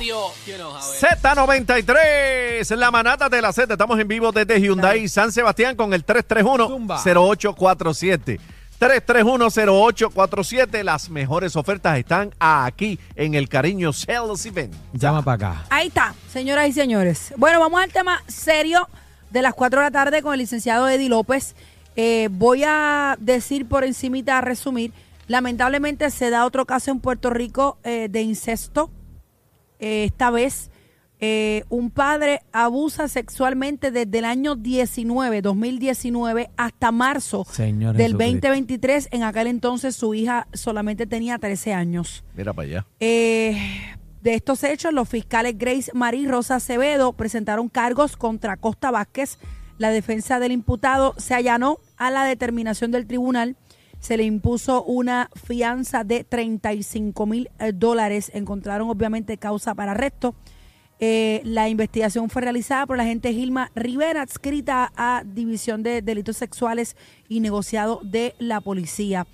radio. Z93, la manata de la Z. Estamos en vivo desde Hyundai San Sebastián con el 331-0847. 331-0847. Las mejores ofertas están aquí en el Cariño Sales Event. Llama para acá. Ahí está, señoras y señores. Bueno, vamos al tema serio de las 4 de la tarde con el licenciado Eddie López. Eh, voy a decir por encimita, a resumir. Lamentablemente se da otro caso en Puerto Rico eh, de incesto. Eh, esta vez eh, un padre abusa sexualmente desde el año 19, 2019, hasta marzo Señor del Jesucristo. 2023. En aquel entonces su hija solamente tenía 13 años. Mira para allá. Eh, de estos hechos, los fiscales Grace Marie y Rosa Acevedo presentaron cargos contra Costa Vázquez. La defensa del imputado se allanó a la determinación del tribunal. Se le impuso una fianza de 35 mil eh, dólares. Encontraron obviamente causa para arresto. Eh, la investigación fue realizada por la agente Gilma Rivera, adscrita a División de Delitos Sexuales y Negociado de la Policía.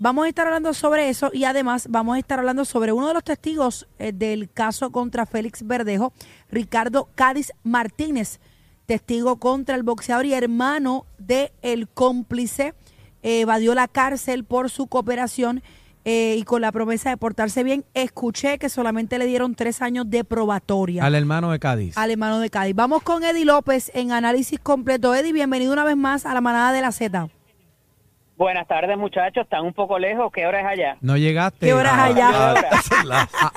Vamos a estar hablando sobre eso y además vamos a estar hablando sobre uno de los testigos eh, del caso contra Félix Verdejo, Ricardo Cádiz Martínez, testigo contra el boxeador y hermano del el cómplice. Evadió la cárcel por su cooperación eh, y con la promesa de portarse bien. Escuché que solamente le dieron tres años de probatoria Al hermano de Cádiz. al hermano de Cádiz. Vamos con Eddie López en análisis completo. Eddie, bienvenido una vez más a la manada de la Z. Buenas tardes, muchachos. Están un poco lejos. ¿Qué hora es allá? No llegaste. ¿Qué horas Ah, allá?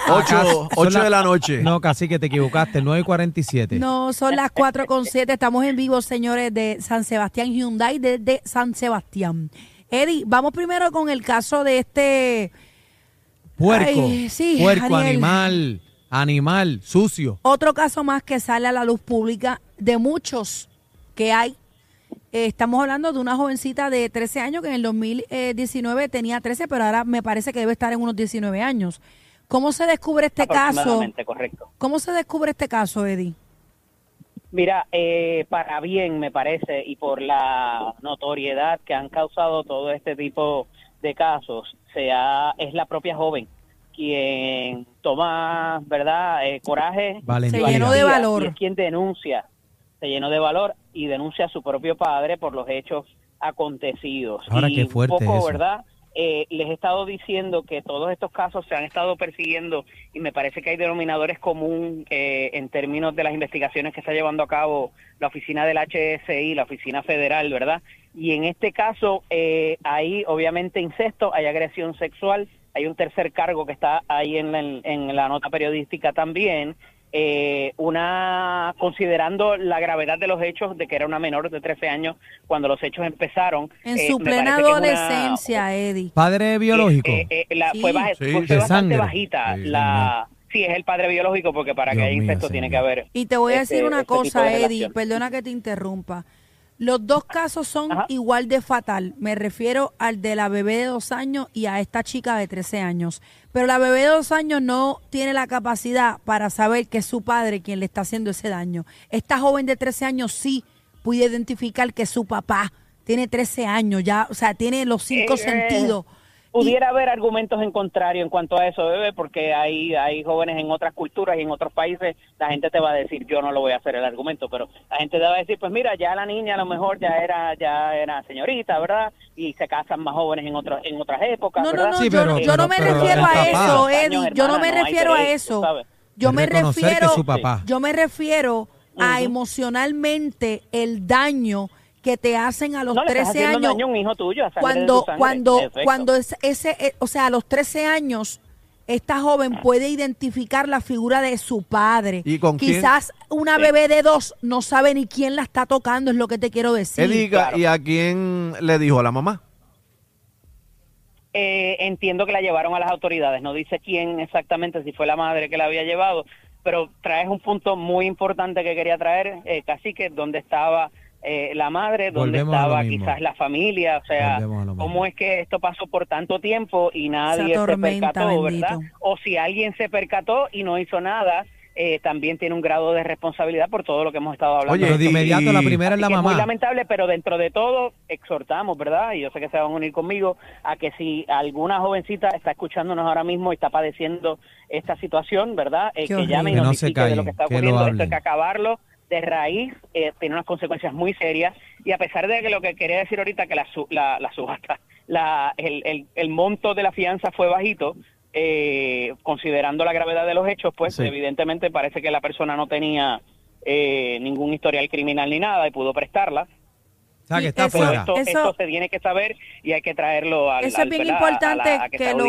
Ocho- ocho de la noche. No, casi que te equivocaste. 9 y 47. No, son las 4 con 7. Estamos en vivo, señores, de San Sebastián Hyundai desde San Sebastián. Eddie, vamos primero con el caso de este Puerco. Ay, sí, puerco, Daniel. animal. Animal. Sucio. otro caso más que sale a la luz pública de muchos que hay. Eh, estamos hablando de una jovencita de 13 años que en el 2019 tenía 13, pero ahora me parece que debe estar en unos 19 años. ¿Cómo se descubre este caso? Aproximadamente, correcto. ¿Cómo se descubre este caso, Eddie? Mira, eh, para bien me parece y por la notoriedad que han causado todo este tipo de casos, sea es la propia joven quien toma, ¿verdad? Eh, coraje. Valentía. Se llenó de valor. y es quien denuncia, se llenó de valor y denuncia a su propio padre por los hechos acontecidos. Ahora, y qué fuerte un poco, eso. ¿verdad? Eh, les he estado diciendo que todos estos casos se han estado persiguiendo y me parece que hay denominadores común eh, en términos de las investigaciones que está llevando a cabo la oficina del HSI, la oficina federal, ¿verdad? Y en este caso eh, hay obviamente incesto, hay agresión sexual, hay un tercer cargo que está ahí en la, en la nota periodística también, eh, una considerando la gravedad de los hechos de que era una menor de 13 años cuando los hechos empezaron. En eh, su plena es una- adolescencia, Eddie. Padre biológico. eh, eh, la- Sí. fue, baja- Sí, fue de bastante sangre. bajita. Sí, la, sí, es el padre biológico porque para que haya incesto tiene que haber. Y te voy a este- decir una este cosa, Eddie, relación. perdona que te interrumpa. Los dos casos son Ajá. igual de fatal. Me refiero al de la bebé de dos años y a esta chica de 13 años. Pero la bebé de dos años no tiene la capacidad para saber que es su padre quien le está haciendo ese daño. Esta joven de 13 años sí puede identificar que su papá tiene 13 años, ya, o sea, tiene los cinco Eh, sentidos. Pudiera haber argumentos en contrario en cuanto a eso, bebé, porque hay, hay jóvenes en otras culturas y en otros países, la gente te va a decir, yo no lo voy a hacer el argumento, pero la gente te va a decir, pues mira, ya la niña a lo mejor ya era ya era señorita, ¿verdad? Y se casan más jóvenes en otras en otras épocas, No, no, ¿verdad? no, Sí, yo, pero- yo no me pero- refiero a papá. eso, Años, Eddie. Yo no me no refiero a eso. sabes. Yo me que refiero, su papá. yo me refiero a emocionalmente el daño que te hacen a los no le estás 13 haciendo años daño a un hijo tuyo, a cuando cuando cuando es ese eh, o sea a los 13 años esta joven puede identificar la figura de su padre. ¿Y con quién? Quizás una bebé de dos no sabe ni quién la está tocando, es lo que te quiero decir. Eddie, claro. ¿y a quién le dijo a la mamá? Eh, entiendo que la llevaron a las autoridades, no dice quién exactamente, si fue la madre que la había llevado, pero traes un punto muy importante que quería traer, eh, Cacique, dónde estaba eh, la madre, dónde Volvemos estaba quizás la familia, o sea, cómo es que esto pasó por tanto tiempo y nadie se percató, bendito. ¿verdad? O si alguien se percató y no hizo nada, eh, también tiene un grado de responsabilidad por todo lo que hemos estado hablando. Oye, Pero de inmediato la primera es la que mamá. muy lamentable, pero dentro de todo exhortamos, ¿verdad? Y yo sé que se van a unir conmigo a que si alguna jovencita está escuchándonos ahora mismo y está padeciendo esta situación, ¿verdad? Eh, que llame y Que no notifique se de lo que está que ocurriendo. Esto hay que acabarlo de raíz, eh, tiene unas consecuencias muy serias y a pesar de que lo que quería decir ahorita que la, la, la subasta, la, el, el, el monto de la fianza fue bajito, eh, considerando la gravedad de los hechos, pues Sí. evidentemente parece que la persona no tenía eh, ningún historial criminal ni nada y pudo prestarla. Sea, que está eso- fuera. esto, Eso- esto se tiene que saber y hay que traerlo al Eso al- es bien ¿verdad? a importante la- a que, que, lo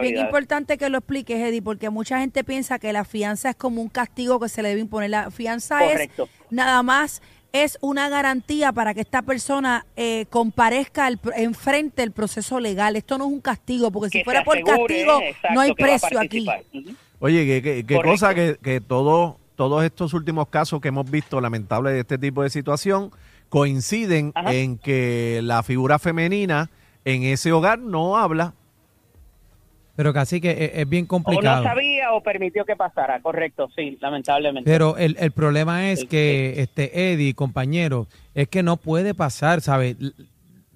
bien importante que lo expliques, Eddie, porque mucha gente piensa que la fianza es como un castigo que se le debe imponer. La fianza Correcto. es nada más es una garantía para que esta persona eh, comparezca al, enfrente el proceso legal. Esto no es un castigo, porque si Que fuera por castigo exacto, no hay que precio aquí. Oye, qué, qué- qué Correcto. cosa que, que todo- todos estos últimos casos que hemos visto lamentables de este tipo de situación coinciden Ajá. en que la figura femenina en ese hogar no habla. Pero casi que es, es bien O complicado. no sabía o permitió que pasara, correcto, sí, lamentablemente. Pero el, el problema es El- que este Eddie, compañero, es que no puede pasar, ¿sabes?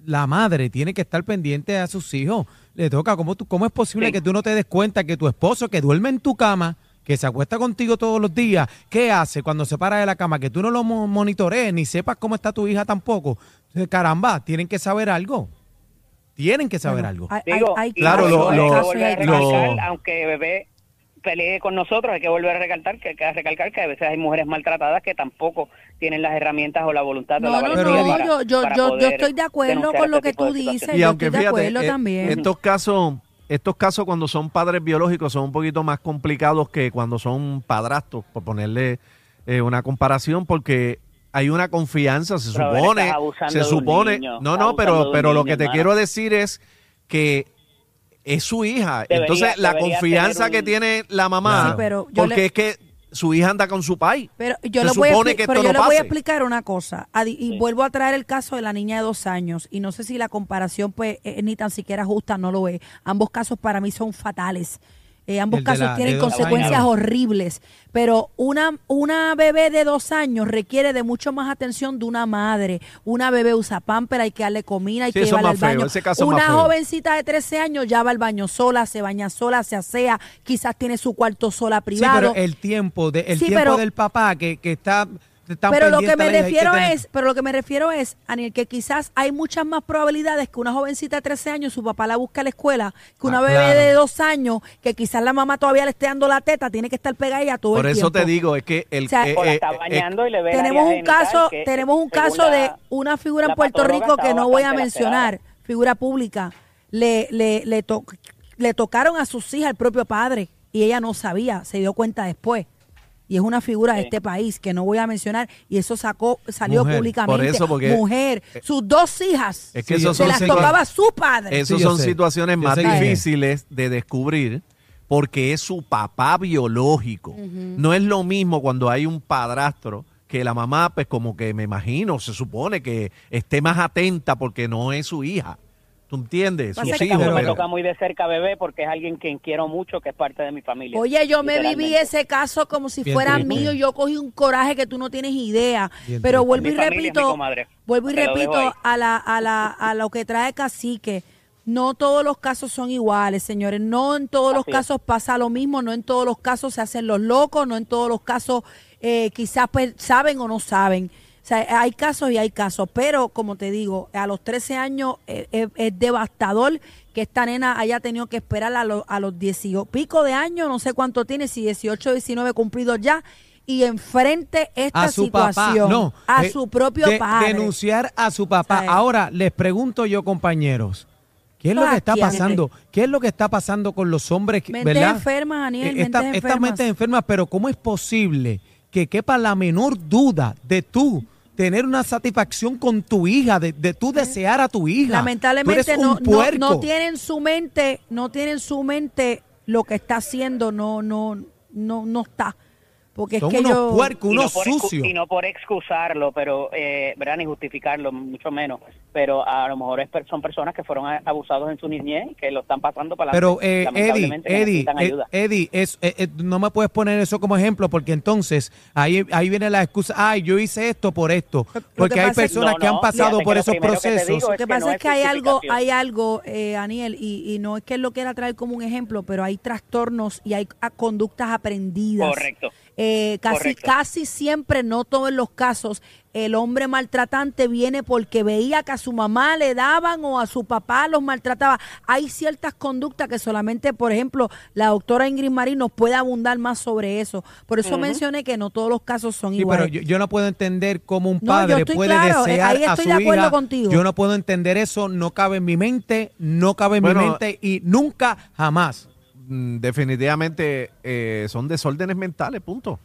La madre tiene que estar pendiente a sus hijos. Le toca, ¿cómo, tú, cómo es posible Sí. que tú no te des cuenta que tu esposo que duerme en tu cama, que se acuesta contigo todos los días, ¿qué hace cuando se para de la cama? Que tú no lo mo- monitorees ni sepas cómo está tu hija tampoco. Entonces, Caramba, tienen que saber algo. Tienen que saber algo. Hay, Digo, hay- Claro, hay lo- recalcar, aunque bebé pelee con nosotros, hay que volver a recalcar que, que recalcar que a veces hay mujeres maltratadas que tampoco tienen las herramientas o la voluntad o No, la no, no, para- yo- yo- para yo- yo estoy de acuerdo con lo este que tú dices. Y yo aunque estoy de fíjate, acuerdo eh, también. estos casos, estos casos cuando son padres biológicos son un poquito más complicados que cuando son padrastros, por ponerle eh, una comparación, porque hay una confianza, se Pero, supone, se supone, niño, no, no, pero, pero lo que te hermano. quiero decir es que es su hija, Debería- entonces la confianza que tiene la mamá, Sí, pero yo porque le- es que su hija anda con su pai. Pero yo, le voy, a supone expli- que pero esto yo no le voy a explicar una cosa. Adi- Y vuelvo a traer el caso de la niña de dos años. Y no sé si la comparación, pues, eh, ni tan siquiera justa, no lo es. Ambos casos para mí son fatales. Eh, ambos casos la- tienen consecuencias horribles. Pero una, una bebé de dos años requiere de mucho más atención de una madre. Una bebé usa pamper, hay que darle comida, hay Sí, que llevarla al feo, baño. ese caso una jovencita de 13 años ya va al baño sola, se baña sola, se asea, quizás tiene su cuarto sola Sí, privado. pero el tiempo, de, el Sí, tiempo pero- del papá que, que está... tan pero lo que me que refiero es, pero lo que me refiero es, Aniel, que quizás hay muchas más probabilidades que una jovencita de 13 años su papá la busca a la escuela, que una Ah, bebé claro. de dos años, que quizás la mamá todavía le esté dando la teta, tiene que estar pegada ella todo Por el eso tiempo. te digo, es que el... O sea, eh, o la eh, está eh, bañando y le ve el tenemos un caso, que, tenemos un caso de una figura en Puerto Rico que no voy a mencionar, figura pública, le, le, le, to- le tocaron a sus hijas el propio padre y ella no sabía, se dio cuenta después. Y es una figura de este país que no voy a mencionar y eso sacó, salió Mujer. públicamente. Por eso, porque- Mujer, sus dos hijas, Es que Sí, esos se son las situa- tocaba su padre. Esas Sí, yo son sé. situaciones Yo más sé que es. difíciles de descubrir porque es su papá biológico. No es lo mismo cuando hay un padrastro que la mamá, pues como que me imagino, se supone que esté más atenta porque no es su hija. ¿Tú entiendes? Sus que- hijos. Pero me toca muy de cerca bebé porque es alguien quien quiero mucho, que es parte de mi familia. Oye, yo me viví ese caso como si Bien fuera triste. mío y yo cogí un coraje que tú no tienes idea. Bien Pero vuelvo y Mi repito, vuelvo y Te repito a la, a la, a lo que trae Cacique. No todos los casos son iguales, señores. No en todos los es. casos pasa lo mismo. No en todos los casos se hacen los locos. No en todos los casos eh, quizás pues, saben o no saben. O sea, hay casos y hay casos. Pero, como te digo, a los 13 años eh, es, es devastador que esta nena haya tenido que esperar a, los a los 18 pico de años, no sé cuánto tiene, si 18 o 19 cumplidos ya, y enfrente esta a su papá, situación no, a eh, su propio de- padre. Denunciar a su papá. ¿Sabes? Ahora les pregunto yo, compañeros, ¿qué es lo que está pasando? ¿Qué es lo que está pasando con los hombres, Mentes verdad? enfermas, Aniel, Eh, mentes esta- enfermas. Estas mentes enfermas, pero ¿cómo es posible que quepa la menor duda de tú tener una satisfacción con tu hija, de, de tú desear a tu hija? Lamentablemente no, no, no tiene en su mente, no tiene en su mente lo que está haciendo, no, no, no, no está. Porque Son es que unos yo... puercos, y no unos por excu- sucios. y no por excusarlo, pero, eh, ¿verdad? Ni justificarlo, mucho menos. Pero a lo mejor es per- son personas que fueron abusados en su niñez y que lo están pasando para Pero, adelante, eh, Eddie, Eddie, necesitan eh, ayuda. Eddie, es, eh, eh, no me puedes poner eso como ejemplo porque entonces ahí, ahí viene la excusa, ay, yo hice esto por esto. Porque hay personas No, que han no, pasado fíjate por esos procesos. Lo es que pasa no es que hay algo, hay algo, eh, Aniel, y, y no es que él lo quiera traer como un ejemplo, pero hay trastornos y hay ah, conductas aprendidas. Correcto. Eh, casi, Correcto. casi siempre, no todos los casos, el hombre maltratante viene porque veía que a su mamá le daban o a su papá los maltrataba. Hay ciertas conductas que solamente, por ejemplo, la doctora Ingrid Marín nos puede abundar más sobre eso. Por eso mencioné que no todos los casos son Sí, pero iguales. yo, yo no puedo entender cómo un padre puede claro, desear ahí a su de acuerdo hija. contigo. Yo no puedo entender eso, no cabe en mi mente, no cabe en Bueno, mi mente y nunca, jamás. Mm, Definitivamente eh, son desórdenes mentales, punto.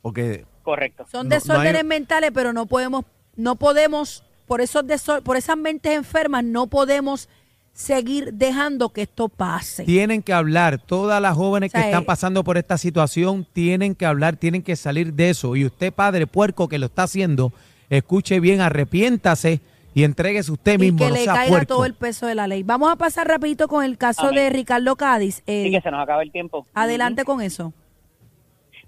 Porque Correcto. Son No- no desórdenes hay- mentales, pero no podemos, no podemos, por esos desor- por esas mentes enfermas, no podemos seguir dejando que esto pase. Tienen que hablar, todas las jóvenes O sea, que están eh, pasando por esta situación tienen que hablar, tienen que salir de eso. Y usted, padre puerco que lo está haciendo, escuche bien, arrepiéntase y entréguese usted y mismo, que no le sea caiga puerco. todo el peso de la ley. Vamos a pasar rapidito con el caso Amén. de Ricardo Cádiz. Eh, Sí, que se nos acaba el tiempo. adelante con eso.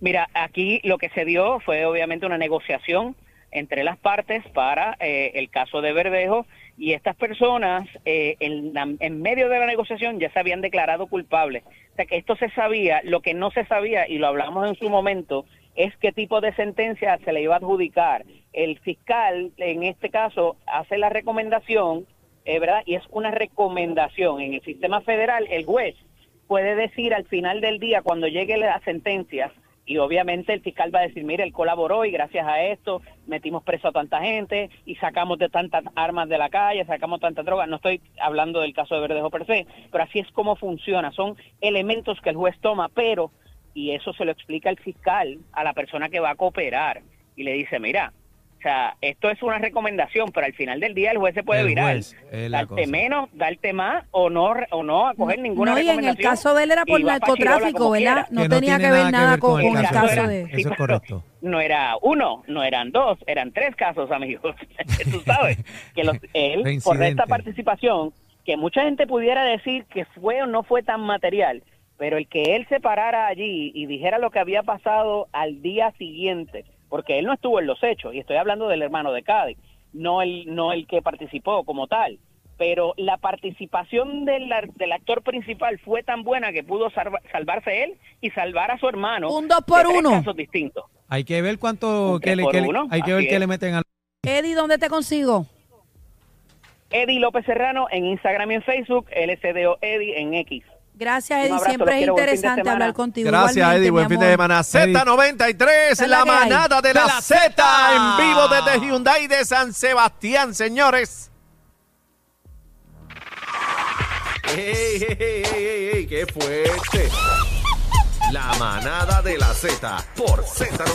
Mira, aquí lo que se dio fue obviamente una negociación entre las partes para eh, el caso de Verdejo y estas personas eh, en, la- en medio de la negociación ya se habían declarado culpables. O sea que esto se sabía, lo que no se sabía y lo hablamos en su momento es qué tipo de sentencia se le iba a adjudicar. El fiscal, en este caso, hace la recomendación, eh, ¿verdad? Y es una recomendación. En el sistema federal, el juez puede decir al final del día, cuando llegue la sentencia, y obviamente el fiscal va a decir, mire, él colaboró y gracias a esto metimos preso a tanta gente y sacamos de tantas armas de la calle, sacamos tanta droga. No estoy hablando del caso de Verdejo per se, pero así es como funciona. Son elementos que el juez toma, pero, y eso se lo explica el fiscal a la persona que va a cooperar y le dice, mira, o sea, esto es una recomendación, pero al final del día el juez se puede El virar, juez, darte cosa. menos, darte más o no o no acoger ninguna No, y en el caso de él era por narcotráfico, ¿verdad? No Que tenía que ver nada con, el con el caso caso era- de... Eso Sí, es correcto. No era uno, no eran dos, eran tres casos, amigos. Tú sabes que los- él, por esta participación, que mucha gente pudiera decir que fue o no fue tan material, pero el que él se parara allí y dijera lo que había pasado al día siguiente, porque él no estuvo en los hechos, y estoy hablando del hermano de Cádiz, no el, no el que participó como tal. Pero la participación del, ar- del actor principal fue tan buena que pudo salva- salvarse él y salvar a su hermano. Un dos por de tres uno. casos distintos. Hay que ver cuánto que le, que le- uno, hay que ver qué le meten al Eddie, ¿dónde te consigo? Eddie López Serrano en Instagram y en Facebook, LSDO Eddie en X. Gracias, Eddie. abrazo, Siempre es interesante hablar contigo. Gracias, Eddie. Buen fin de semana. Z93, Esa es la manada de la Z en vivo desde Hyundai de San Sebastián, señores. ¡Ey, ey, ey, ey, ey, ey! ¡Qué fuerte! La manada de la Z por Z93.